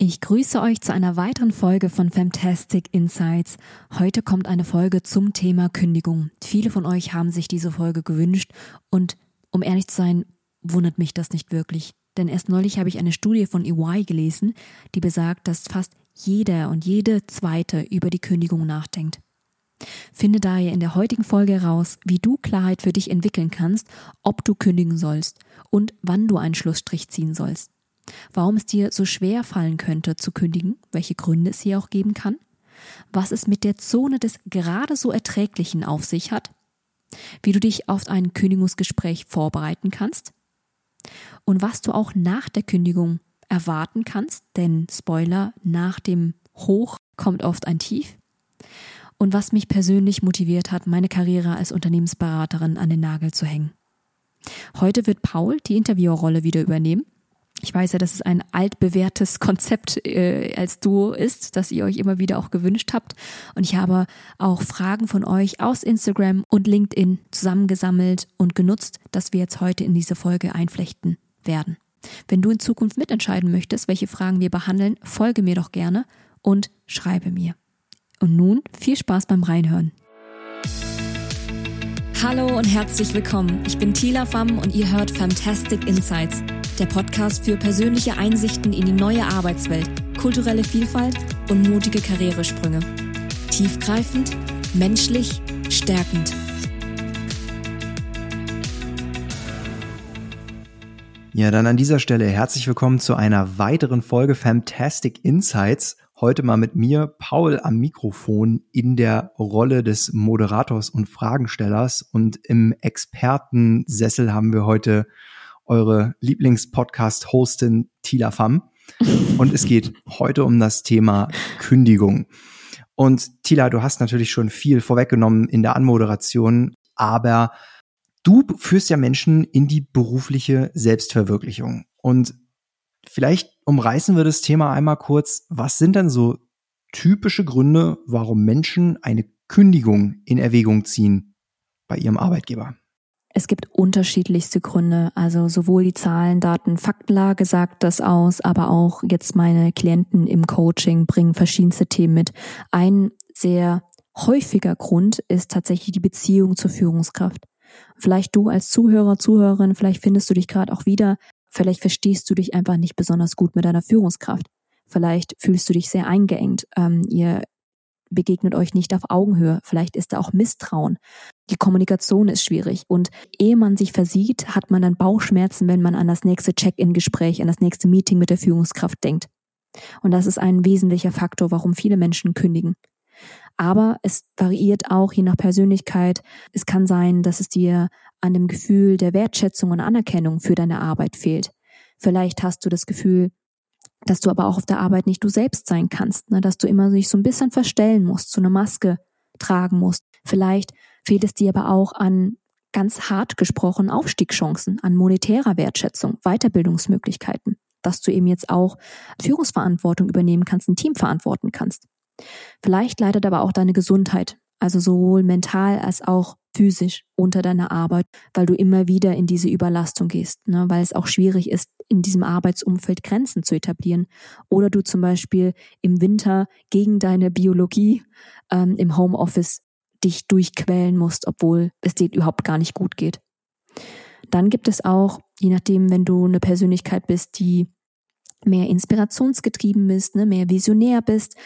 Ich grüße euch zu einer weiteren Folge von Fantastic Insights. Heute kommt eine Folge zum Thema Kündigung. Viele von euch haben sich diese Folge gewünscht und um ehrlich zu sein, wundert mich das nicht wirklich. Denn erst neulich habe ich eine Studie von EY gelesen, die besagt, dass fast jeder und jede zweite über die Kündigung nachdenkt. Finde daher in der heutigen Folge heraus, wie du Klarheit für dich entwickeln kannst, ob du kündigen sollst und wann du einen Schlussstrich ziehen sollst warum es dir so schwer fallen könnte zu kündigen, welche Gründe es hier auch geben kann, was es mit der Zone des gerade so Erträglichen auf sich hat, wie du dich auf ein Kündigungsgespräch vorbereiten kannst und was du auch nach der Kündigung erwarten kannst, denn Spoiler, nach dem Hoch kommt oft ein Tief. Und was mich persönlich motiviert hat, meine Karriere als Unternehmensberaterin an den Nagel zu hängen. Heute wird Paul die Interviewerrolle wieder übernehmen ich weiß ja, dass es ein altbewährtes Konzept äh, als Duo ist, das ihr euch immer wieder auch gewünscht habt. Und ich habe auch Fragen von euch aus Instagram und LinkedIn zusammengesammelt und genutzt, dass wir jetzt heute in diese Folge einflechten werden. Wenn du in Zukunft mitentscheiden möchtest, welche Fragen wir behandeln, folge mir doch gerne und schreibe mir. Und nun viel Spaß beim Reinhören. Hallo und herzlich willkommen. Ich bin Tila Pham und ihr hört Fantastic Insights der Podcast für persönliche Einsichten in die neue Arbeitswelt, kulturelle Vielfalt und mutige Karrieresprünge. Tiefgreifend, menschlich, stärkend. Ja, dann an dieser Stelle herzlich willkommen zu einer weiteren Folge Fantastic Insights. Heute mal mit mir, Paul, am Mikrofon in der Rolle des Moderators und Fragenstellers. Und im Expertensessel haben wir heute eure Lieblingspodcast-Hostin Tila Pham. Und es geht heute um das Thema Kündigung. Und Tila, du hast natürlich schon viel vorweggenommen in der Anmoderation, aber du führst ja Menschen in die berufliche Selbstverwirklichung. Und vielleicht umreißen wir das Thema einmal kurz. Was sind denn so typische Gründe, warum Menschen eine Kündigung in Erwägung ziehen bei ihrem Arbeitgeber? Es gibt unterschiedlichste Gründe. Also sowohl die Zahlen, Daten, Faktenlage sagt das aus, aber auch jetzt meine Klienten im Coaching bringen verschiedenste Themen mit. Ein sehr häufiger Grund ist tatsächlich die Beziehung zur Führungskraft. Vielleicht du als Zuhörer, Zuhörerin, vielleicht findest du dich gerade auch wieder, vielleicht verstehst du dich einfach nicht besonders gut mit deiner Führungskraft. Vielleicht fühlst du dich sehr eingeengt. Ähm, ihr begegnet euch nicht auf Augenhöhe. Vielleicht ist da auch Misstrauen. Die Kommunikation ist schwierig. Und ehe man sich versieht, hat man dann Bauchschmerzen, wenn man an das nächste Check-in-Gespräch, an das nächste Meeting mit der Führungskraft denkt. Und das ist ein wesentlicher Faktor, warum viele Menschen kündigen. Aber es variiert auch je nach Persönlichkeit. Es kann sein, dass es dir an dem Gefühl der Wertschätzung und Anerkennung für deine Arbeit fehlt. Vielleicht hast du das Gefühl, dass du aber auch auf der Arbeit nicht du selbst sein kannst, ne? dass du immer dich so ein bisschen verstellen musst, so eine Maske tragen musst. Vielleicht fehlt es dir aber auch an ganz hart gesprochen Aufstiegschancen, an monetärer Wertschätzung, Weiterbildungsmöglichkeiten, dass du eben jetzt auch Führungsverantwortung übernehmen kannst, ein Team verantworten kannst. Vielleicht leidet aber auch deine Gesundheit, also sowohl mental als auch physisch unter deiner Arbeit, weil du immer wieder in diese Überlastung gehst, ne? weil es auch schwierig ist, in diesem Arbeitsumfeld Grenzen zu etablieren. Oder du zum Beispiel im Winter gegen deine Biologie ähm, im Homeoffice dich durchquälen musst, obwohl es dir überhaupt gar nicht gut geht. Dann gibt es auch, je nachdem, wenn du eine Persönlichkeit bist, die mehr inspirationsgetrieben bist, ne, mehr visionär bist,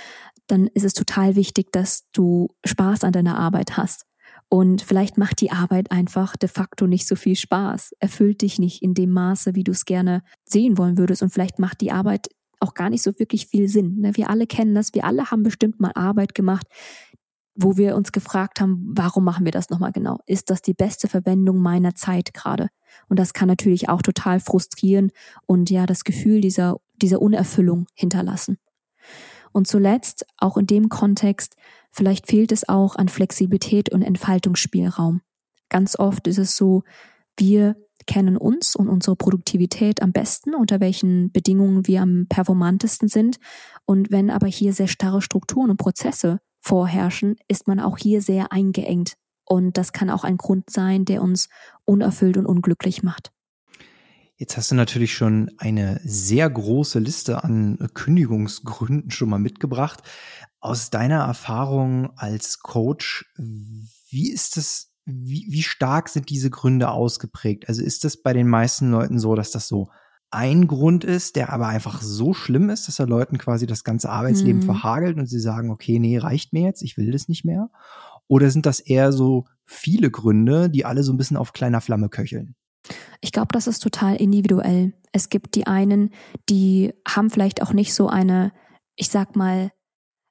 dann ist es total wichtig, dass du Spaß an deiner Arbeit hast. Und vielleicht macht die Arbeit einfach de facto nicht so viel Spaß, erfüllt dich nicht in dem Maße, wie du es gerne sehen wollen würdest. Und vielleicht macht die Arbeit auch gar nicht so wirklich viel Sinn. Ne? Wir alle kennen das, wir alle haben bestimmt mal Arbeit gemacht, wo wir uns gefragt haben, warum machen wir das nochmal genau? Ist das die beste Verwendung meiner Zeit gerade? Und das kann natürlich auch total frustrieren und ja das Gefühl dieser, dieser Unerfüllung hinterlassen. Und zuletzt, auch in dem Kontext, vielleicht fehlt es auch an Flexibilität und Entfaltungsspielraum. Ganz oft ist es so, wir kennen uns und unsere Produktivität am besten, unter welchen Bedingungen wir am performantesten sind. Und wenn aber hier sehr starre Strukturen und Prozesse vorherrschen, ist man auch hier sehr eingeengt. Und das kann auch ein Grund sein, der uns unerfüllt und unglücklich macht. Jetzt hast du natürlich schon eine sehr große Liste an Kündigungsgründen schon mal mitgebracht. Aus deiner Erfahrung als Coach, wie ist es, wie, wie stark sind diese Gründe ausgeprägt? Also ist es bei den meisten Leuten so, dass das so ein Grund ist, der aber einfach so schlimm ist, dass er Leuten quasi das ganze Arbeitsleben mhm. verhagelt und sie sagen, okay, nee, reicht mir jetzt, ich will das nicht mehr? Oder sind das eher so viele Gründe, die alle so ein bisschen auf kleiner Flamme köcheln? Ich glaube, das ist total individuell. Es gibt die einen, die haben vielleicht auch nicht so eine, ich sag mal,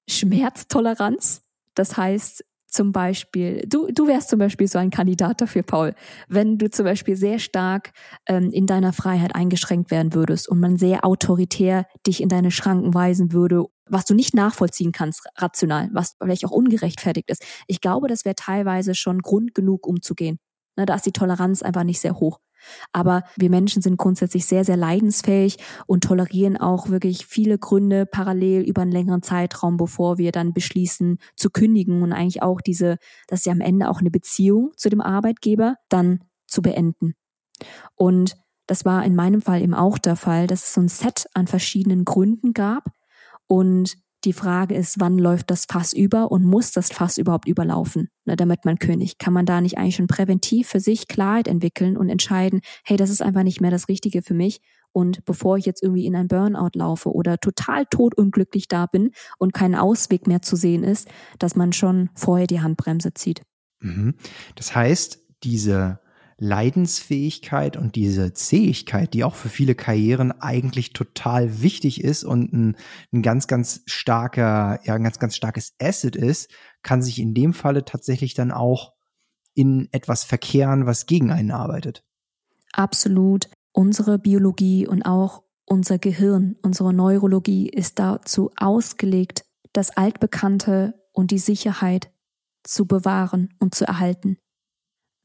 Schmerztoleranz. Das heißt, zum Beispiel, du, du wärst zum Beispiel so ein Kandidat dafür, Paul, wenn du zum Beispiel sehr stark ähm, in deiner Freiheit eingeschränkt werden würdest und man sehr autoritär dich in deine Schranken weisen würde, was du nicht nachvollziehen kannst, rational, was vielleicht auch ungerechtfertigt ist. Ich glaube, das wäre teilweise schon Grund genug, umzugehen. Ne, da ist die Toleranz einfach nicht sehr hoch. Aber wir Menschen sind grundsätzlich sehr, sehr leidensfähig und tolerieren auch wirklich viele Gründe parallel über einen längeren Zeitraum, bevor wir dann beschließen zu kündigen und eigentlich auch diese, das ist ja am Ende auch eine Beziehung zu dem Arbeitgeber, dann zu beenden. Und das war in meinem Fall eben auch der Fall, dass es so ein Set an verschiedenen Gründen gab und die Frage ist, wann läuft das Fass über und muss das Fass überhaupt überlaufen, ne, damit man König? Kann man da nicht eigentlich schon präventiv für sich Klarheit entwickeln und entscheiden, hey, das ist einfach nicht mehr das Richtige für mich und bevor ich jetzt irgendwie in ein Burnout laufe oder total totunglücklich da bin und kein Ausweg mehr zu sehen ist, dass man schon vorher die Handbremse zieht. Mhm. Das heißt, diese Leidensfähigkeit und diese Zähigkeit, die auch für viele Karrieren eigentlich total wichtig ist und ein, ein ganz, ganz starker, ja, ein ganz, ganz starkes Asset ist, kann sich in dem Falle tatsächlich dann auch in etwas verkehren, was gegen einen arbeitet. Absolut. Unsere Biologie und auch unser Gehirn, unsere Neurologie ist dazu ausgelegt, das Altbekannte und die Sicherheit zu bewahren und zu erhalten.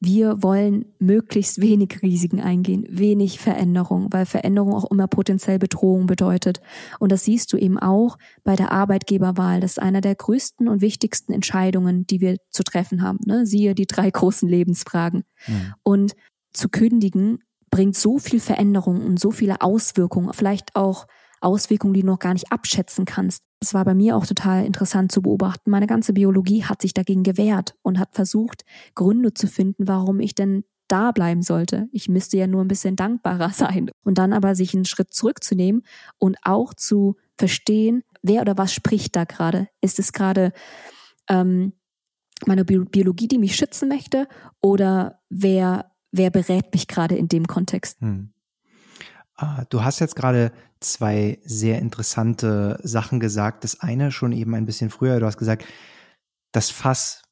Wir wollen möglichst wenig Risiken eingehen, wenig Veränderung, weil Veränderung auch immer potenziell Bedrohung bedeutet. Und das siehst du eben auch bei der Arbeitgeberwahl. Das ist einer der größten und wichtigsten Entscheidungen, die wir zu treffen haben. Ne? Siehe die drei großen Lebensfragen. Mhm. Und zu kündigen bringt so viel Veränderung und so viele Auswirkungen, vielleicht auch Auswirkungen, die du noch gar nicht abschätzen kannst. Es war bei mir auch total interessant zu beobachten. Meine ganze Biologie hat sich dagegen gewehrt und hat versucht, Gründe zu finden, warum ich denn da bleiben sollte. Ich müsste ja nur ein bisschen dankbarer sein. Und dann aber sich einen Schritt zurückzunehmen und auch zu verstehen, wer oder was spricht da gerade. Ist es gerade ähm, meine Biologie, die mich schützen möchte, oder wer, wer berät mich gerade in dem Kontext? Hm. Ah, du hast jetzt gerade zwei sehr interessante Sachen gesagt. Das eine schon eben ein bisschen früher. Du hast gesagt, das Fass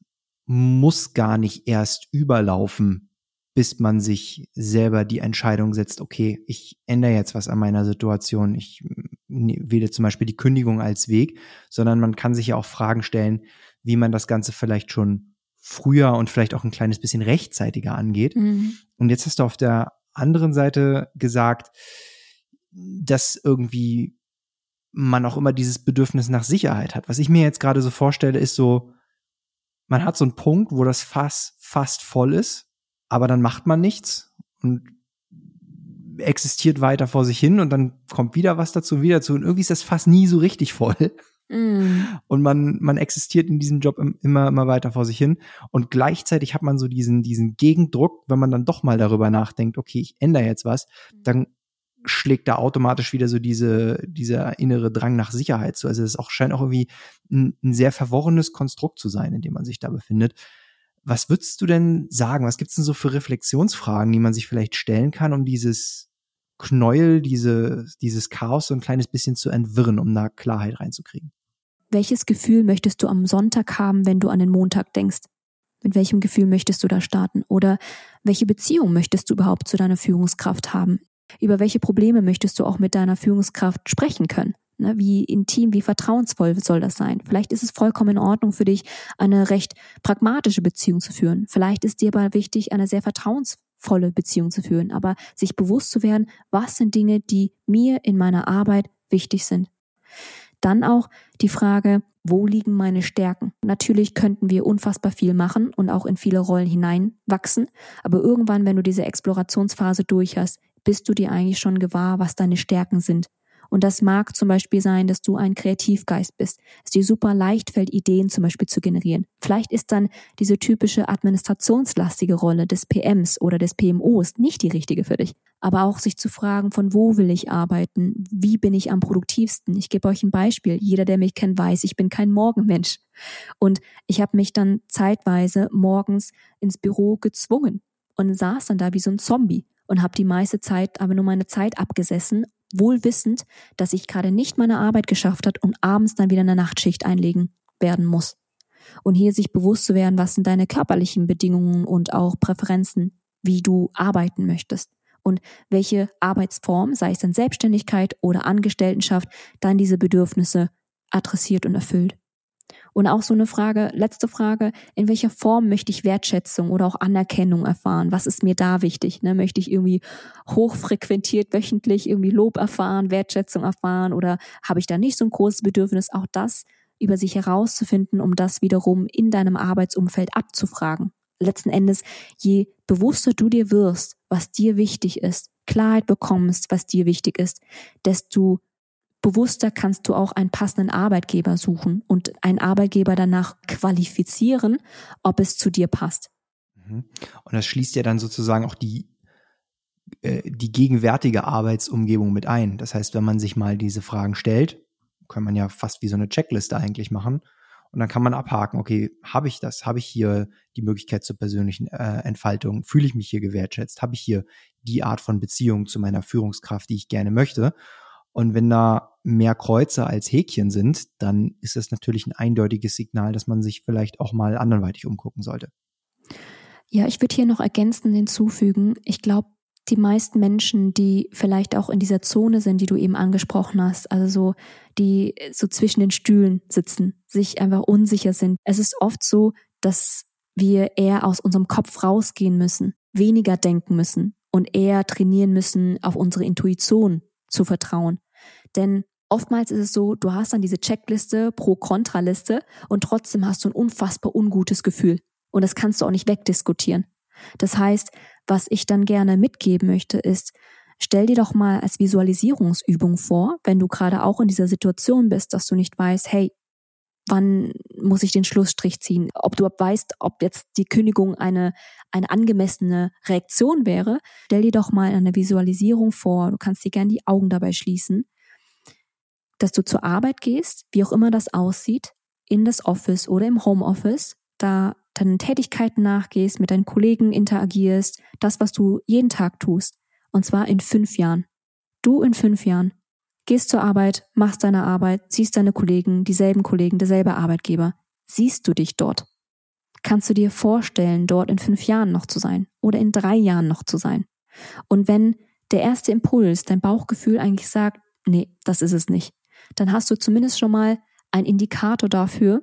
muss gar nicht erst überlaufen, bis man sich selber die Entscheidung setzt, okay, ich ändere jetzt was an meiner Situation. Ich wähle zum Beispiel die Kündigung als Weg, sondern man kann sich ja auch Fragen stellen, wie man das Ganze vielleicht schon früher und vielleicht auch ein kleines bisschen rechtzeitiger angeht. Mhm. Und jetzt hast du auf der anderen Seite gesagt, dass irgendwie man auch immer dieses Bedürfnis nach Sicherheit hat. Was ich mir jetzt gerade so vorstelle, ist so, man hat so einen Punkt, wo das Fass fast voll ist, aber dann macht man nichts und existiert weiter vor sich hin und dann kommt wieder was dazu, wieder dazu und irgendwie ist das Fass nie so richtig voll. Mm. Und man, man existiert in diesem Job immer, immer weiter vor sich hin. Und gleichzeitig hat man so diesen, diesen Gegendruck, wenn man dann doch mal darüber nachdenkt, okay, ich ändere jetzt was, dann schlägt da automatisch wieder so diese, dieser innere Drang nach Sicherheit zu. Also es auch, scheint auch irgendwie ein, ein, sehr verworrenes Konstrukt zu sein, in dem man sich da befindet. Was würdest du denn sagen? Was gibt's denn so für Reflexionsfragen, die man sich vielleicht stellen kann, um dieses Knäuel, diese, dieses Chaos so ein kleines bisschen zu entwirren, um da Klarheit reinzukriegen? Welches Gefühl möchtest du am Sonntag haben, wenn du an den Montag denkst? Mit welchem Gefühl möchtest du da starten? Oder welche Beziehung möchtest du überhaupt zu deiner Führungskraft haben? Über welche Probleme möchtest du auch mit deiner Führungskraft sprechen können? Ne, wie intim, wie vertrauensvoll soll das sein? Vielleicht ist es vollkommen in Ordnung für dich, eine recht pragmatische Beziehung zu führen. Vielleicht ist dir aber wichtig, eine sehr vertrauensvolle Beziehung zu führen, aber sich bewusst zu werden, was sind Dinge, die mir in meiner Arbeit wichtig sind. Dann auch die Frage, wo liegen meine Stärken? Natürlich könnten wir unfassbar viel machen und auch in viele Rollen hineinwachsen, aber irgendwann, wenn du diese Explorationsphase durch hast, bist du dir eigentlich schon gewahr, was deine Stärken sind. Und das mag zum Beispiel sein, dass du ein Kreativgeist bist, es dir super leicht fällt, Ideen zum Beispiel zu generieren. Vielleicht ist dann diese typische administrationslastige Rolle des PMs oder des PMOs nicht die richtige für dich. Aber auch sich zu fragen, von wo will ich arbeiten? Wie bin ich am produktivsten? Ich gebe euch ein Beispiel. Jeder, der mich kennt, weiß, ich bin kein Morgenmensch. Und ich habe mich dann zeitweise morgens ins Büro gezwungen und saß dann da wie so ein Zombie und habe die meiste Zeit aber nur meine Zeit abgesessen wohl wissend, dass ich gerade nicht meine Arbeit geschafft hat und abends dann wieder eine Nachtschicht einlegen werden muss. Und hier sich bewusst zu werden, was sind deine körperlichen Bedingungen und auch Präferenzen, wie du arbeiten möchtest und welche Arbeitsform, sei es dann Selbstständigkeit oder Angestelltenschaft, dann diese Bedürfnisse adressiert und erfüllt. Und auch so eine Frage, letzte Frage, in welcher Form möchte ich Wertschätzung oder auch Anerkennung erfahren? Was ist mir da wichtig? Ne? Möchte ich irgendwie hochfrequentiert wöchentlich irgendwie Lob erfahren, Wertschätzung erfahren oder habe ich da nicht so ein großes Bedürfnis, auch das über sich herauszufinden, um das wiederum in deinem Arbeitsumfeld abzufragen? Letzten Endes, je bewusster du dir wirst, was dir wichtig ist, Klarheit bekommst, was dir wichtig ist, desto bewusster kannst du auch einen passenden Arbeitgeber suchen und einen Arbeitgeber danach qualifizieren, ob es zu dir passt. Mhm. Und das schließt ja dann sozusagen auch die, äh, die gegenwärtige Arbeitsumgebung mit ein. Das heißt, wenn man sich mal diese Fragen stellt, kann man ja fast wie so eine Checkliste eigentlich machen. Und dann kann man abhaken, okay, habe ich das? Habe ich hier die Möglichkeit zur persönlichen äh, Entfaltung? Fühle ich mich hier gewertschätzt? Habe ich hier die Art von Beziehung zu meiner Führungskraft, die ich gerne möchte? Und wenn da mehr Kreuze als Häkchen sind, dann ist es natürlich ein eindeutiges Signal, dass man sich vielleicht auch mal anderweitig umgucken sollte. Ja, ich würde hier noch ergänzend hinzufügen, ich glaube, die meisten Menschen, die vielleicht auch in dieser Zone sind, die du eben angesprochen hast, also so, die so zwischen den Stühlen sitzen, sich einfach unsicher sind. Es ist oft so, dass wir eher aus unserem Kopf rausgehen müssen, weniger denken müssen und eher trainieren müssen, auf unsere Intuition zu vertrauen. Denn oftmals ist es so, du hast dann diese Checkliste, Pro-Kontra-Liste und trotzdem hast du ein unfassbar ungutes Gefühl. Und das kannst du auch nicht wegdiskutieren. Das heißt, was ich dann gerne mitgeben möchte, ist, stell dir doch mal als Visualisierungsübung vor, wenn du gerade auch in dieser Situation bist, dass du nicht weißt, hey, wann muss ich den Schlussstrich ziehen? Ob du weißt, ob jetzt die Kündigung eine, eine angemessene Reaktion wäre, stell dir doch mal eine Visualisierung vor. Du kannst dir gerne die Augen dabei schließen dass du zur Arbeit gehst, wie auch immer das aussieht, in das Office oder im Homeoffice, da deinen Tätigkeiten nachgehst, mit deinen Kollegen interagierst, das, was du jeden Tag tust. Und zwar in fünf Jahren. Du in fünf Jahren. Gehst zur Arbeit, machst deine Arbeit, siehst deine Kollegen, dieselben Kollegen, derselbe Arbeitgeber. Siehst du dich dort? Kannst du dir vorstellen, dort in fünf Jahren noch zu sein oder in drei Jahren noch zu sein? Und wenn der erste Impuls, dein Bauchgefühl eigentlich sagt, nee, das ist es nicht, dann hast du zumindest schon mal einen Indikator dafür,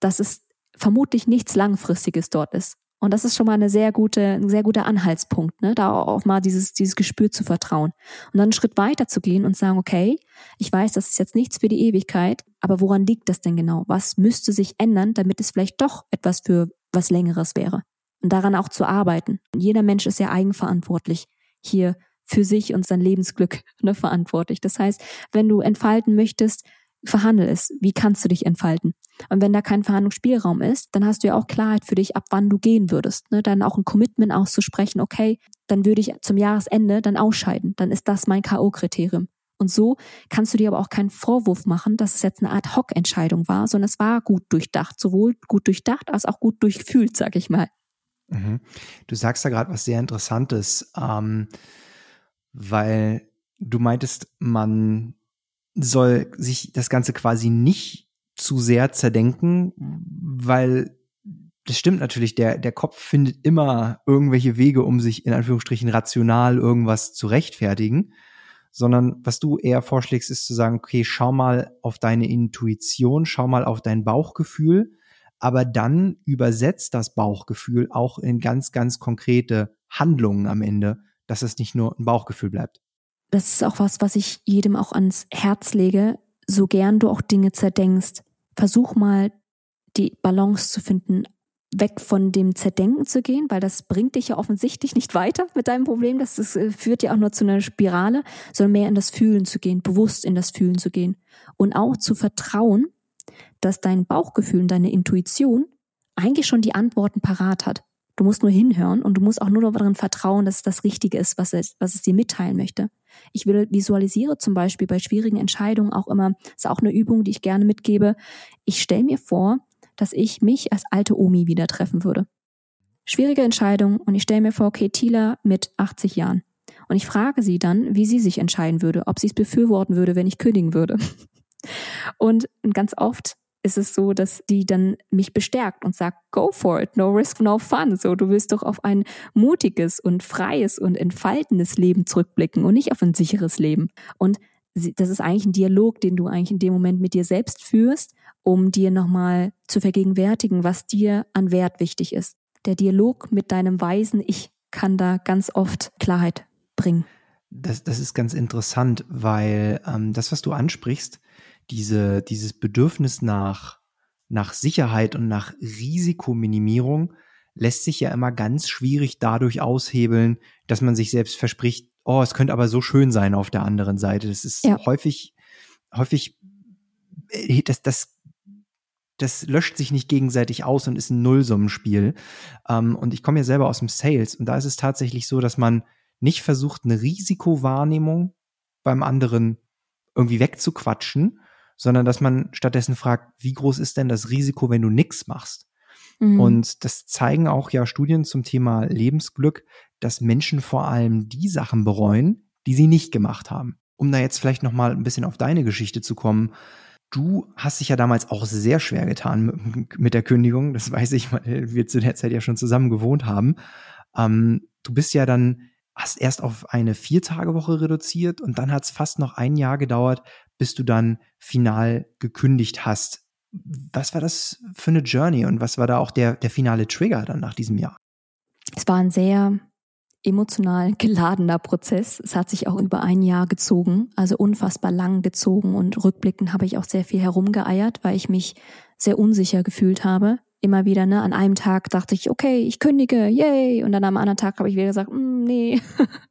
dass es vermutlich nichts Langfristiges dort ist. Und das ist schon mal eine sehr gute, ein sehr guter Anhaltspunkt, ne, da auch mal dieses, dieses Gespür zu vertrauen. Und dann einen Schritt weiter zu gehen und sagen, okay, ich weiß, das ist jetzt nichts für die Ewigkeit, aber woran liegt das denn genau? Was müsste sich ändern, damit es vielleicht doch etwas für was Längeres wäre? Und daran auch zu arbeiten. Und jeder Mensch ist ja eigenverantwortlich, hier für sich und sein Lebensglück ne, verantwortlich. Das heißt, wenn du entfalten möchtest, verhandel es. Wie kannst du dich entfalten? Und wenn da kein Verhandlungsspielraum ist, dann hast du ja auch Klarheit für dich, ab wann du gehen würdest. Ne? Dann auch ein Commitment auszusprechen, okay, dann würde ich zum Jahresende dann ausscheiden. Dann ist das mein K.O.-Kriterium. Und so kannst du dir aber auch keinen Vorwurf machen, dass es jetzt eine Art Hock-Entscheidung war, sondern es war gut durchdacht. Sowohl gut durchdacht als auch gut durchgefühlt, sag ich mal. Mhm. Du sagst da gerade was sehr Interessantes. Ähm weil du meintest, man soll sich das Ganze quasi nicht zu sehr zerdenken, weil das stimmt natürlich, der, der Kopf findet immer irgendwelche Wege, um sich in Anführungsstrichen rational irgendwas zu rechtfertigen, sondern was du eher vorschlägst, ist zu sagen, okay, schau mal auf deine Intuition, schau mal auf dein Bauchgefühl, aber dann übersetzt das Bauchgefühl auch in ganz, ganz konkrete Handlungen am Ende dass es nicht nur ein Bauchgefühl bleibt. Das ist auch was, was ich jedem auch ans Herz lege. So gern du auch Dinge zerdenkst, versuch mal die Balance zu finden weg von dem Zerdenken zu gehen, weil das bringt dich ja offensichtlich nicht weiter mit deinem Problem. Das, das äh, führt ja auch nur zu einer Spirale, sondern mehr in das Fühlen zu gehen, bewusst in das Fühlen zu gehen. Und auch zu vertrauen, dass dein Bauchgefühl und deine Intuition eigentlich schon die Antworten parat hat. Du musst nur hinhören und du musst auch nur darin vertrauen, dass es das Richtige ist, was es, was es dir mitteilen möchte. Ich visualisiere zum Beispiel bei schwierigen Entscheidungen auch immer, ist auch eine Übung, die ich gerne mitgebe. Ich stelle mir vor, dass ich mich als alte Omi wieder treffen würde. Schwierige Entscheidung und ich stelle mir vor, okay, Tila mit 80 Jahren. Und ich frage sie dann, wie sie sich entscheiden würde, ob sie es befürworten würde, wenn ich kündigen würde. Und ganz oft ist es so, dass die dann mich bestärkt und sagt, go for it, no risk, no fun. So, du willst doch auf ein mutiges und freies und entfaltendes Leben zurückblicken und nicht auf ein sicheres Leben. Und das ist eigentlich ein Dialog, den du eigentlich in dem Moment mit dir selbst führst, um dir nochmal zu vergegenwärtigen, was dir an Wert wichtig ist. Der Dialog mit deinem weisen Ich kann da ganz oft Klarheit bringen. Das, das ist ganz interessant, weil ähm, das, was du ansprichst, diese, dieses Bedürfnis nach, nach Sicherheit und nach Risikominimierung lässt sich ja immer ganz schwierig dadurch aushebeln, dass man sich selbst verspricht, oh, es könnte aber so schön sein auf der anderen Seite. Das ist ja. häufig, häufig, äh, das, das, das löscht sich nicht gegenseitig aus und ist ein Nullsummenspiel. Ähm, und ich komme ja selber aus dem Sales und da ist es tatsächlich so, dass man nicht versucht, eine Risikowahrnehmung beim anderen irgendwie wegzuquatschen, sondern dass man stattdessen fragt, wie groß ist denn das Risiko, wenn du nichts machst? Mhm. Und das zeigen auch ja Studien zum Thema Lebensglück, dass Menschen vor allem die Sachen bereuen, die sie nicht gemacht haben. Um da jetzt vielleicht noch mal ein bisschen auf deine Geschichte zu kommen. Du hast dich ja damals auch sehr schwer getan mit der Kündigung. Das weiß ich, weil wir zu der Zeit ja schon zusammen gewohnt haben. Ähm, du bist ja dann hast erst auf eine Viertagewoche reduziert und dann hat es fast noch ein Jahr gedauert, bis du dann final gekündigt hast. Was war das für eine Journey und was war da auch der, der finale Trigger dann nach diesem Jahr? Es war ein sehr emotional geladener Prozess. Es hat sich auch über ein Jahr gezogen, also unfassbar lang gezogen und rückblickend habe ich auch sehr viel herumgeeiert, weil ich mich sehr unsicher gefühlt habe. Immer wieder, ne, an einem Tag dachte ich, okay, ich kündige, yay, und dann am anderen Tag habe ich wieder gesagt, mm, nee.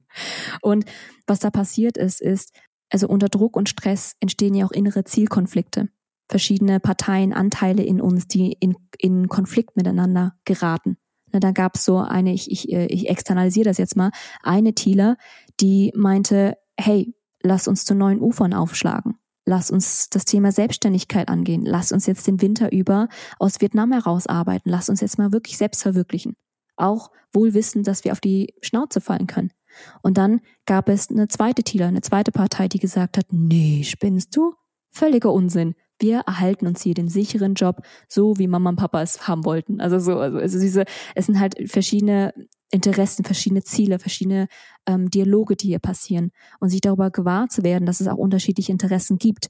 und was da passiert ist, ist, also unter Druck und Stress entstehen ja auch innere Zielkonflikte. Verschiedene Parteien, Anteile in uns, die in, in Konflikt miteinander geraten. Na, da gab es so eine, ich, ich, äh, ich externalisiere das jetzt mal, eine Thieler, die meinte, hey, lass uns zu neuen Ufern aufschlagen. Lass uns das Thema Selbstständigkeit angehen. Lass uns jetzt den Winter über aus Vietnam herausarbeiten. Lass uns jetzt mal wirklich selbst verwirklichen. Auch wohl wissen, dass wir auf die Schnauze fallen können. Und dann gab es eine zweite Thieler, eine zweite Partei, die gesagt hat, nee, spinnst du? Völliger Unsinn. Wir erhalten uns hier den sicheren Job, so wie Mama und Papa es haben wollten. Also so, also, diese, es sind halt verschiedene Interessen, verschiedene Ziele, verschiedene ähm, Dialoge, die hier passieren. Und sich darüber gewahr zu werden, dass es auch unterschiedliche Interessen gibt.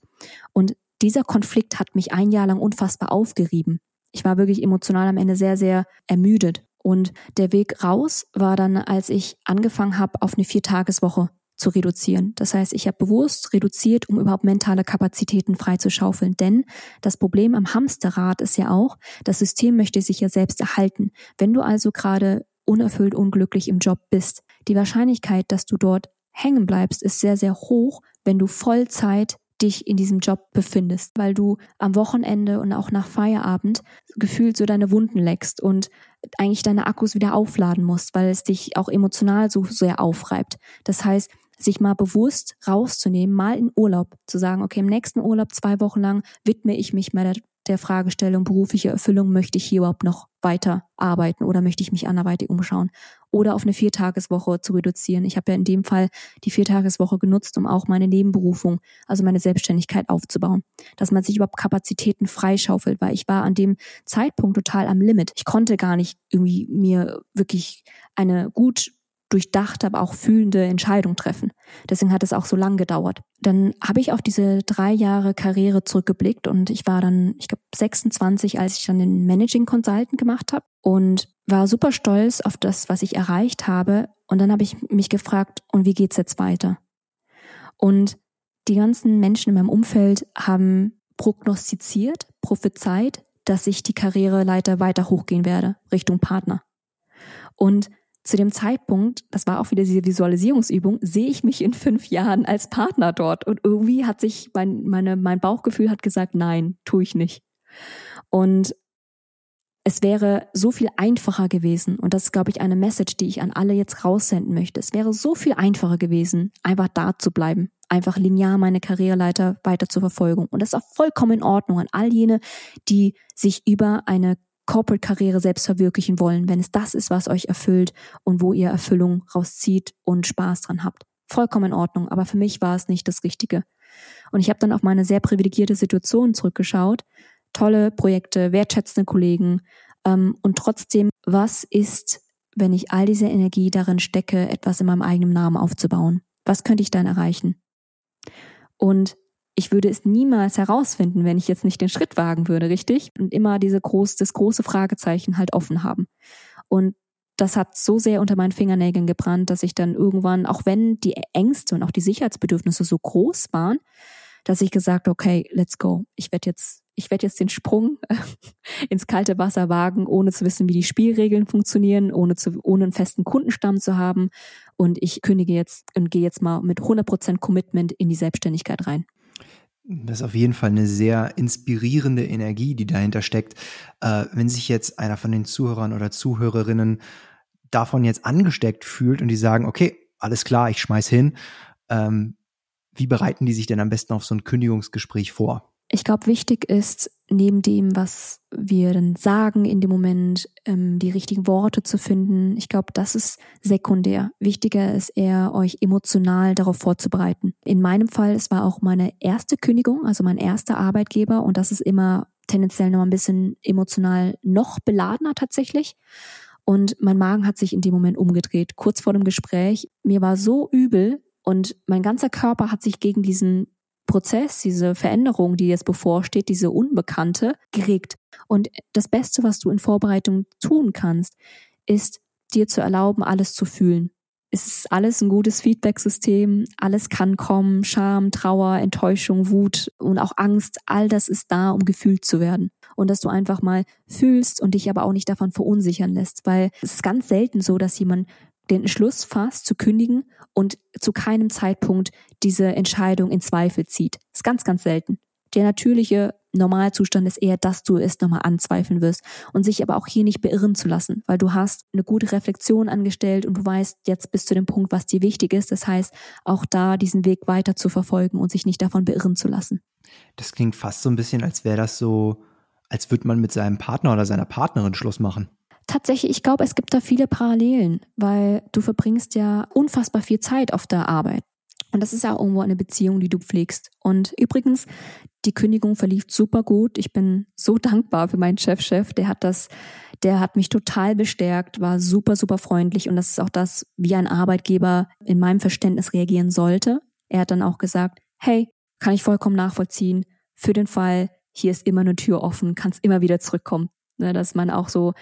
Und dieser Konflikt hat mich ein Jahr lang unfassbar aufgerieben. Ich war wirklich emotional am Ende sehr, sehr ermüdet. Und der Weg raus war dann, als ich angefangen habe, auf eine Viertageswoche zu reduzieren. Das heißt, ich habe bewusst reduziert, um überhaupt mentale Kapazitäten freizuschaufeln. Denn das Problem am Hamsterrad ist ja auch, das System möchte sich ja selbst erhalten. Wenn du also gerade unerfüllt unglücklich im Job bist, die Wahrscheinlichkeit, dass du dort hängen bleibst, ist sehr, sehr hoch, wenn du Vollzeit dich in diesem Job befindest, weil du am Wochenende und auch nach Feierabend gefühlt so deine Wunden leckst und eigentlich deine Akkus wieder aufladen musst, weil es dich auch emotional so sehr aufreibt. Das heißt, sich mal bewusst rauszunehmen, mal in Urlaub zu sagen, okay, im nächsten Urlaub zwei Wochen lang widme ich mich mal der Fragestellung berufliche Erfüllung, möchte ich hier überhaupt noch weiter arbeiten oder möchte ich mich anderweitig umschauen oder auf eine Viertageswoche zu reduzieren. Ich habe ja in dem Fall die Viertageswoche genutzt, um auch meine Nebenberufung, also meine Selbstständigkeit aufzubauen, dass man sich überhaupt Kapazitäten freischaufelt, weil ich war an dem Zeitpunkt total am Limit. Ich konnte gar nicht irgendwie mir wirklich eine gut durchdachte, aber auch fühlende Entscheidung treffen. Deswegen hat es auch so lang gedauert. Dann habe ich auf diese drei Jahre Karriere zurückgeblickt und ich war dann, ich glaube, 26, als ich dann den Managing Consultant gemacht habe und war super stolz auf das, was ich erreicht habe. Und dann habe ich mich gefragt, und wie geht's jetzt weiter? Und die ganzen Menschen in meinem Umfeld haben prognostiziert, prophezeit, dass ich die Karriereleiter weiter hochgehen werde, Richtung Partner. Und zu dem Zeitpunkt, das war auch wieder diese Visualisierungsübung, sehe ich mich in fünf Jahren als Partner dort. Und irgendwie hat sich mein, meine, mein Bauchgefühl hat gesagt, nein, tue ich nicht. Und es wäre so viel einfacher gewesen, und das ist, glaube ich, eine Message, die ich an alle jetzt raussenden möchte. Es wäre so viel einfacher gewesen, einfach da zu bleiben, einfach linear meine Karriereleiter weiter zur Verfolgung. Und das ist auch vollkommen in Ordnung an all jene, die sich über eine Corporate-Karriere selbst verwirklichen wollen, wenn es das ist, was euch erfüllt und wo ihr Erfüllung rauszieht und Spaß dran habt. Vollkommen in Ordnung, aber für mich war es nicht das Richtige. Und ich habe dann auf meine sehr privilegierte Situation zurückgeschaut. Tolle Projekte, wertschätzende Kollegen. Ähm, und trotzdem, was ist, wenn ich all diese Energie darin stecke, etwas in meinem eigenen Namen aufzubauen? Was könnte ich dann erreichen? Und ich würde es niemals herausfinden, wenn ich jetzt nicht den Schritt wagen würde, richtig? Und immer diese groß, das große Fragezeichen halt offen haben. Und das hat so sehr unter meinen Fingernägeln gebrannt, dass ich dann irgendwann, auch wenn die Ängste und auch die Sicherheitsbedürfnisse so groß waren, dass ich gesagt, okay, let's go. Ich werde jetzt, ich werde jetzt den Sprung ins kalte Wasser wagen, ohne zu wissen, wie die Spielregeln funktionieren, ohne zu, ohne einen festen Kundenstamm zu haben. Und ich kündige jetzt und gehe jetzt mal mit 100% Commitment in die Selbstständigkeit rein. Das ist auf jeden Fall eine sehr inspirierende Energie, die dahinter steckt. Äh, wenn sich jetzt einer von den Zuhörern oder Zuhörerinnen davon jetzt angesteckt fühlt und die sagen, okay, alles klar, ich schmeiß hin, ähm, wie bereiten die sich denn am besten auf so ein Kündigungsgespräch vor? Ich glaube, wichtig ist, neben dem, was wir dann sagen in dem Moment, ähm, die richtigen Worte zu finden. Ich glaube, das ist sekundär. Wichtiger ist eher, euch emotional darauf vorzubereiten. In meinem Fall, es war auch meine erste Kündigung, also mein erster Arbeitgeber und das ist immer tendenziell noch ein bisschen emotional noch beladener tatsächlich. Und mein Magen hat sich in dem Moment umgedreht, kurz vor dem Gespräch. Mir war so übel und mein ganzer Körper hat sich gegen diesen Prozess, diese Veränderung, die jetzt bevorsteht, diese Unbekannte, geregt. Und das Beste, was du in Vorbereitung tun kannst, ist dir zu erlauben, alles zu fühlen. Es ist alles ein gutes Feedback-System, alles kann kommen, Scham, Trauer, Enttäuschung, Wut und auch Angst, all das ist da, um gefühlt zu werden. Und dass du einfach mal fühlst und dich aber auch nicht davon verunsichern lässt, weil es ist ganz selten so, dass jemand den Entschluss fasst, zu kündigen und zu keinem Zeitpunkt diese Entscheidung in Zweifel zieht. Ist ganz, ganz selten. Der natürliche Normalzustand ist eher, dass du es nochmal anzweifeln wirst und sich aber auch hier nicht beirren zu lassen, weil du hast eine gute Reflexion angestellt und du weißt jetzt bis zu dem Punkt, was dir wichtig ist. Das heißt, auch da diesen Weg weiter zu verfolgen und sich nicht davon beirren zu lassen. Das klingt fast so ein bisschen, als wäre das so, als würde man mit seinem Partner oder seiner Partnerin Schluss machen. Tatsächlich, ich glaube, es gibt da viele Parallelen, weil du verbringst ja unfassbar viel Zeit auf der Arbeit. Und das ist ja irgendwo eine Beziehung, die du pflegst. Und übrigens, die Kündigung verlief super gut. Ich bin so dankbar für meinen Chefchef. -Chef. Der hat das, der hat mich total bestärkt, war super, super freundlich. Und das ist auch das, wie ein Arbeitgeber in meinem Verständnis reagieren sollte. Er hat dann auch gesagt, hey, kann ich vollkommen nachvollziehen. Für den Fall, hier ist immer eine Tür offen, kannst immer wieder zurückkommen. Ne, dass man auch so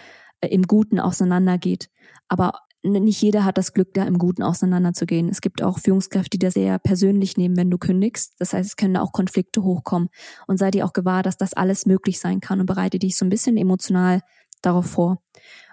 im Guten auseinandergeht. Aber nicht jeder hat das Glück, da im Guten auseinanderzugehen. Es gibt auch Führungskräfte, die das sehr persönlich nehmen, wenn du kündigst. Das heißt, es können auch Konflikte hochkommen. Und sei dir auch gewahr, dass das alles möglich sein kann und bereite dich so ein bisschen emotional darauf vor.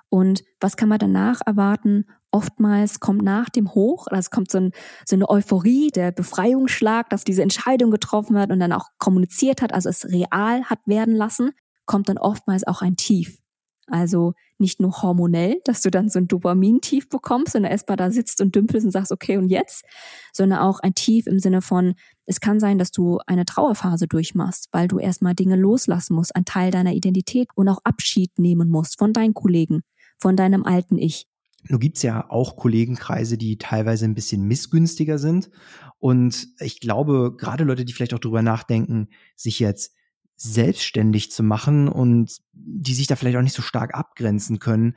Und was kann man danach erwarten? Oftmals kommt nach dem Hoch, also es kommt so, ein, so eine Euphorie, der Befreiungsschlag, dass diese Entscheidung getroffen wird und dann auch kommuniziert hat, also es real hat werden lassen, kommt dann oftmals auch ein Tief. Also nicht nur hormonell, dass du dann so ein Dopamin-Tief bekommst und erstmal da sitzt und dümpelst und sagst, okay, und jetzt, sondern auch ein Tief im Sinne von, es kann sein, dass du eine Trauerphase durchmachst, weil du erstmal Dinge loslassen musst, ein Teil deiner Identität und auch Abschied nehmen musst von deinen Kollegen, von deinem alten Ich. Nun gibt's ja auch Kollegenkreise, die teilweise ein bisschen missgünstiger sind. Und ich glaube, gerade Leute, die vielleicht auch drüber nachdenken, sich jetzt selbstständig zu machen und die sich da vielleicht auch nicht so stark abgrenzen können,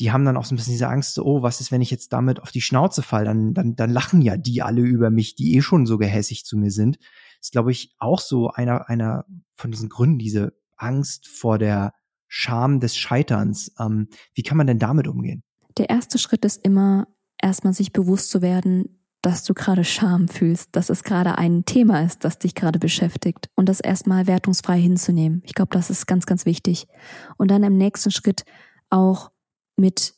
die haben dann auch so ein bisschen diese Angst, so, oh, was ist, wenn ich jetzt damit auf die Schnauze fall? Dann, dann, dann lachen ja die alle über mich, die eh schon so gehässig zu mir sind. Ist, glaube ich, auch so einer, einer von diesen Gründen, diese Angst vor der Scham des Scheiterns. Ähm, wie kann man denn damit umgehen? Der erste Schritt ist immer, erstmal sich bewusst zu werden, dass du gerade Scham fühlst, dass es gerade ein Thema ist, das dich gerade beschäftigt und das erstmal wertungsfrei hinzunehmen. Ich glaube, das ist ganz, ganz wichtig. Und dann im nächsten Schritt auch mit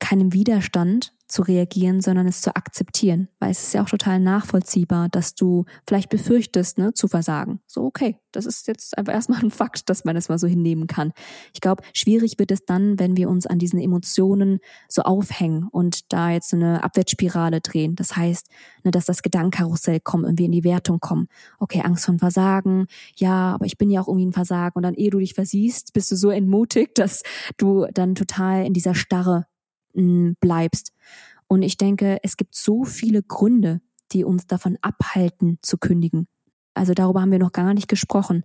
keinem Widerstand zu reagieren, sondern es zu akzeptieren. Weil es ist ja auch total nachvollziehbar, dass du vielleicht befürchtest, ne, zu versagen. So, okay, das ist jetzt einfach erstmal ein Fakt, dass man das mal so hinnehmen kann. Ich glaube, schwierig wird es dann, wenn wir uns an diesen Emotionen so aufhängen und da jetzt so eine Abwärtsspirale drehen. Das heißt, ne, dass das Gedankenkarussell kommt und wir in die Wertung kommen. Okay, Angst vor Versagen. Ja, aber ich bin ja auch irgendwie ein Versagen. Und dann, ehe du dich versiehst, bist du so entmutigt, dass du dann total in dieser Starre bleibst. Und ich denke, es gibt so viele Gründe, die uns davon abhalten zu kündigen. Also darüber haben wir noch gar nicht gesprochen.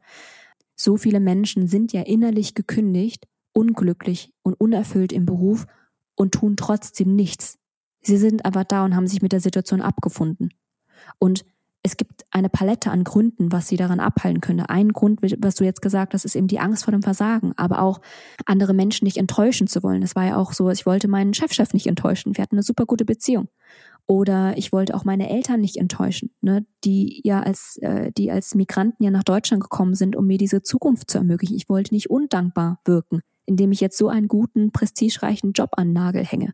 So viele Menschen sind ja innerlich gekündigt, unglücklich und unerfüllt im Beruf und tun trotzdem nichts. Sie sind aber da und haben sich mit der Situation abgefunden. Und es gibt eine Palette an Gründen, was sie daran abhalten könnte. Ein Grund, was du jetzt gesagt hast, ist eben die Angst vor dem Versagen, aber auch andere Menschen nicht enttäuschen zu wollen. Das war ja auch so, ich wollte meinen Chefchef nicht enttäuschen. Wir hatten eine super gute Beziehung. Oder ich wollte auch meine Eltern nicht enttäuschen, ne, die ja als äh, die als Migranten ja nach Deutschland gekommen sind, um mir diese Zukunft zu ermöglichen. Ich wollte nicht undankbar wirken, indem ich jetzt so einen guten, prestigereichen Job an Nagel hänge.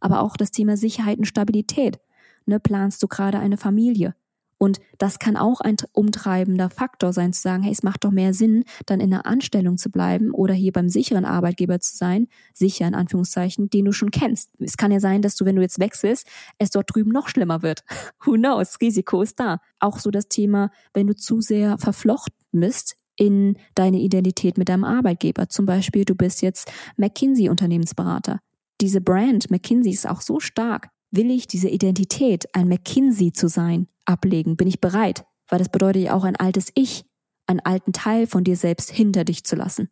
Aber auch das Thema Sicherheit und Stabilität. Ne, planst du gerade eine Familie? Und das kann auch ein umtreibender Faktor sein, zu sagen, hey, es macht doch mehr Sinn, dann in einer Anstellung zu bleiben oder hier beim sicheren Arbeitgeber zu sein, sicher in Anführungszeichen, den du schon kennst. Es kann ja sein, dass du, wenn du jetzt wechselst, es dort drüben noch schlimmer wird. Who knows? Risiko ist da. Auch so das Thema, wenn du zu sehr verflochten bist in deine Identität mit deinem Arbeitgeber. Zum Beispiel, du bist jetzt McKinsey-Unternehmensberater. Diese Brand McKinsey ist auch so stark. Will ich diese Identität, ein McKinsey zu sein, ablegen? Bin ich bereit? Weil das bedeutet ja auch ein altes Ich, einen alten Teil von dir selbst hinter dich zu lassen.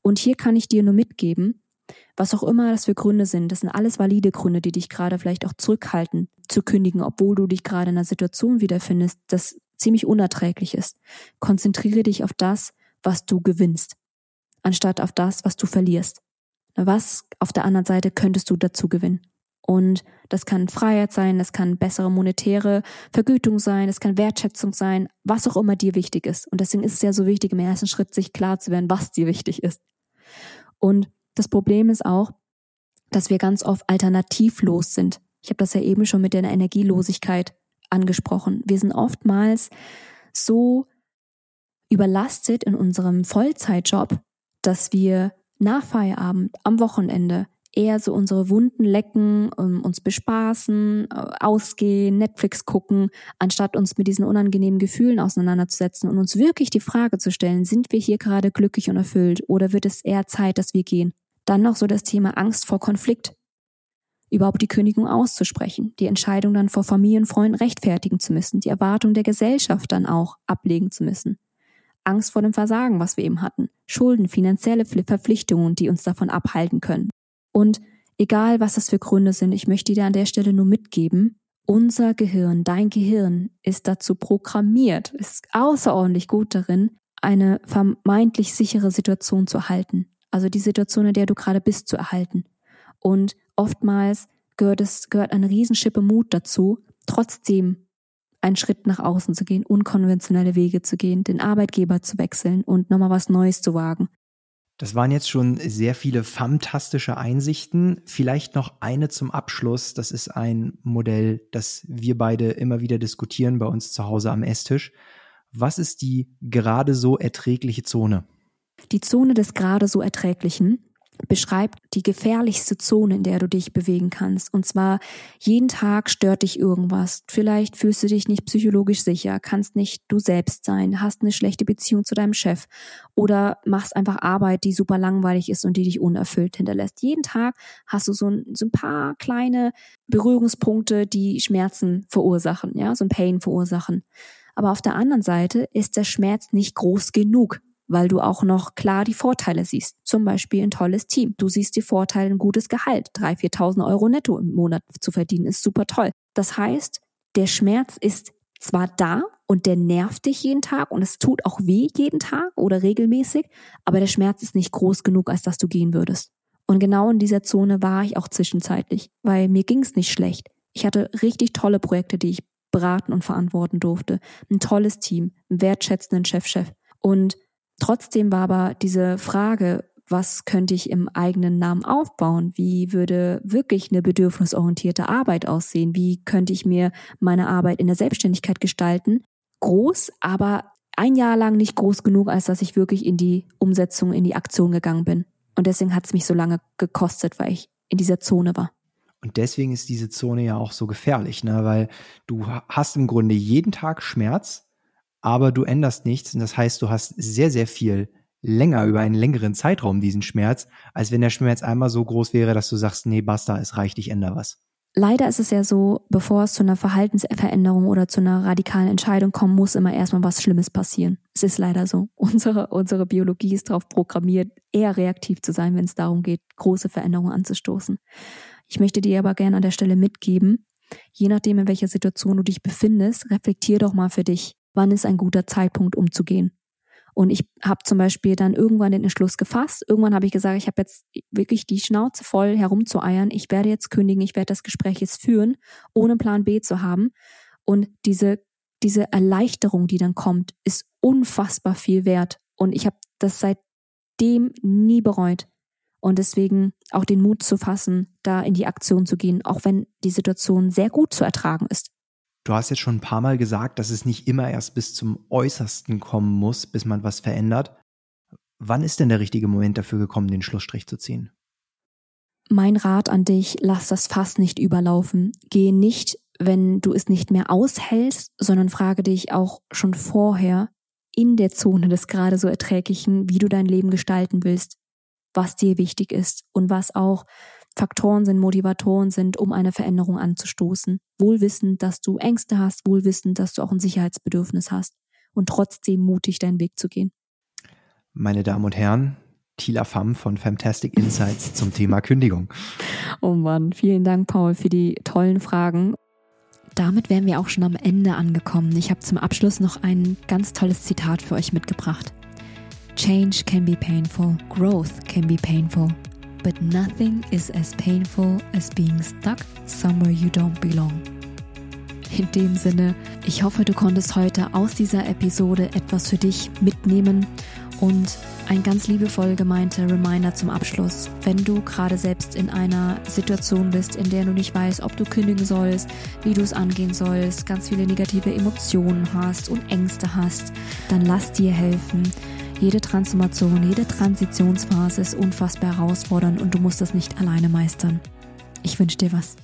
Und hier kann ich dir nur mitgeben, was auch immer das für Gründe sind, das sind alles valide Gründe, die dich gerade vielleicht auch zurückhalten zu kündigen, obwohl du dich gerade in einer Situation wiederfindest, das ziemlich unerträglich ist. Konzentriere dich auf das, was du gewinnst, anstatt auf das, was du verlierst. Was auf der anderen Seite könntest du dazu gewinnen? Und das kann Freiheit sein, das kann bessere monetäre Vergütung sein, das kann Wertschätzung sein, was auch immer dir wichtig ist. Und deswegen ist es ja so wichtig, im ersten Schritt sich klar zu werden, was dir wichtig ist. Und das Problem ist auch, dass wir ganz oft alternativlos sind. Ich habe das ja eben schon mit der Energielosigkeit angesprochen. Wir sind oftmals so überlastet in unserem Vollzeitjob, dass wir nach Feierabend, am Wochenende eher so unsere Wunden lecken, ähm, uns bespaßen, äh, ausgehen, Netflix gucken, anstatt uns mit diesen unangenehmen Gefühlen auseinanderzusetzen und uns wirklich die Frage zu stellen, sind wir hier gerade glücklich und erfüllt oder wird es eher Zeit, dass wir gehen? Dann noch so das Thema Angst vor Konflikt. Überhaupt die Kündigung auszusprechen, die Entscheidung dann vor Familie und Freunden rechtfertigen zu müssen, die Erwartung der Gesellschaft dann auch ablegen zu müssen. Angst vor dem Versagen, was wir eben hatten, Schulden, finanzielle Verpflichtungen, die uns davon abhalten können. Und egal, was das für Gründe sind, ich möchte dir an der Stelle nur mitgeben, unser Gehirn, dein Gehirn ist dazu programmiert, ist außerordentlich gut darin, eine vermeintlich sichere Situation zu erhalten. Also die Situation, in der du gerade bist, zu erhalten. Und oftmals gehört es, gehört eine Riesenschippe Mut dazu, trotzdem einen Schritt nach außen zu gehen, unkonventionelle Wege zu gehen, den Arbeitgeber zu wechseln und nochmal was Neues zu wagen. Das waren jetzt schon sehr viele fantastische Einsichten. Vielleicht noch eine zum Abschluss. Das ist ein Modell, das wir beide immer wieder diskutieren bei uns zu Hause am Esstisch. Was ist die gerade so erträgliche Zone? Die Zone des gerade so erträglichen beschreibt die gefährlichste Zone, in der du dich bewegen kannst. Und zwar jeden Tag stört dich irgendwas. Vielleicht fühlst du dich nicht psychologisch sicher, kannst nicht du selbst sein, hast eine schlechte Beziehung zu deinem Chef oder machst einfach Arbeit, die super langweilig ist und die dich unerfüllt hinterlässt. Jeden Tag hast du so ein, so ein paar kleine Berührungspunkte, die Schmerzen verursachen, ja, so ein Pain verursachen. Aber auf der anderen Seite ist der Schmerz nicht groß genug, weil du auch noch klar die Vorteile siehst. Zum Beispiel ein tolles Team. Du siehst die Vorteile, ein gutes Gehalt. 3.000, 4.000 Euro netto im Monat zu verdienen ist super toll. Das heißt, der Schmerz ist zwar da und der nervt dich jeden Tag und es tut auch weh jeden Tag oder regelmäßig, aber der Schmerz ist nicht groß genug, als dass du gehen würdest. Und genau in dieser Zone war ich auch zwischenzeitlich, weil mir ging es nicht schlecht. Ich hatte richtig tolle Projekte, die ich beraten und verantworten durfte. Ein tolles Team, einen wertschätzenden Chef-Chef. Und trotzdem war aber diese Frage, was könnte ich im eigenen Namen aufbauen? Wie würde wirklich eine bedürfnisorientierte Arbeit aussehen? Wie könnte ich mir meine Arbeit in der Selbstständigkeit gestalten? Groß, aber ein Jahr lang nicht groß genug, als dass ich wirklich in die Umsetzung, in die Aktion gegangen bin. Und deswegen hat es mich so lange gekostet, weil ich in dieser Zone war. Und deswegen ist diese Zone ja auch so gefährlich, ne? weil du hast im Grunde jeden Tag Schmerz, aber du änderst nichts. Und das heißt, du hast sehr, sehr viel länger über einen längeren Zeitraum diesen Schmerz, als wenn der Schmerz einmal so groß wäre, dass du sagst, nee, basta, es reicht, ich ändere was. Leider ist es ja so, bevor es zu einer Verhaltensveränderung oder zu einer radikalen Entscheidung kommen, muss immer erstmal was Schlimmes passieren. Es ist leider so. Unsere, unsere Biologie ist darauf programmiert, eher reaktiv zu sein, wenn es darum geht, große Veränderungen anzustoßen. Ich möchte dir aber gerne an der Stelle mitgeben, je nachdem, in welcher Situation du dich befindest, reflektier doch mal für dich, wann ist ein guter Zeitpunkt umzugehen. Und ich habe zum Beispiel dann irgendwann den Entschluss gefasst. Irgendwann habe ich gesagt, ich habe jetzt wirklich die Schnauze voll herumzueiern. Ich werde jetzt kündigen, ich werde das Gespräch jetzt führen, ohne Plan B zu haben. Und diese, diese Erleichterung, die dann kommt, ist unfassbar viel wert. Und ich habe das seitdem nie bereut. Und deswegen auch den Mut zu fassen, da in die Aktion zu gehen, auch wenn die Situation sehr gut zu ertragen ist. Du hast jetzt schon ein paar Mal gesagt, dass es nicht immer erst bis zum Äußersten kommen muss, bis man was verändert. Wann ist denn der richtige Moment dafür gekommen, den Schlussstrich zu ziehen? Mein Rat an dich, lass das Fass nicht überlaufen. Gehe nicht, wenn du es nicht mehr aushältst, sondern frage dich auch schon vorher in der Zone des gerade so Erträglichen, wie du dein Leben gestalten willst, was dir wichtig ist und was auch Faktoren sind, Motivatoren sind, um eine Veränderung anzustoßen. Wohlwissend, dass du Ängste hast, wohlwissend, dass du auch ein Sicherheitsbedürfnis hast und trotzdem mutig deinen Weg zu gehen. Meine Damen und Herren, Tila Pham von Fantastic Insights zum Thema Kündigung. Oh Mann, vielen Dank, Paul, für die tollen Fragen. Damit wären wir auch schon am Ende angekommen. Ich habe zum Abschluss noch ein ganz tolles Zitat für euch mitgebracht. Change can be painful, growth can be painful, but nothing is as painful as being stuck somewhere you don't belong. In dem Sinne, ich hoffe, du konntest heute aus dieser Episode etwas für dich mitnehmen und ein ganz liebevoll gemeinter Reminder zum Abschluss. Wenn du gerade selbst in einer Situation bist, in der du nicht weißt, ob du kündigen sollst, wie du es angehen sollst, ganz viele negative Emotionen hast und Ängste hast, dann lass dir helfen. Jede Transformation, jede Transitionsphase ist unfassbar herausfordernd und du musst das nicht alleine meistern. Ich wünsche dir was.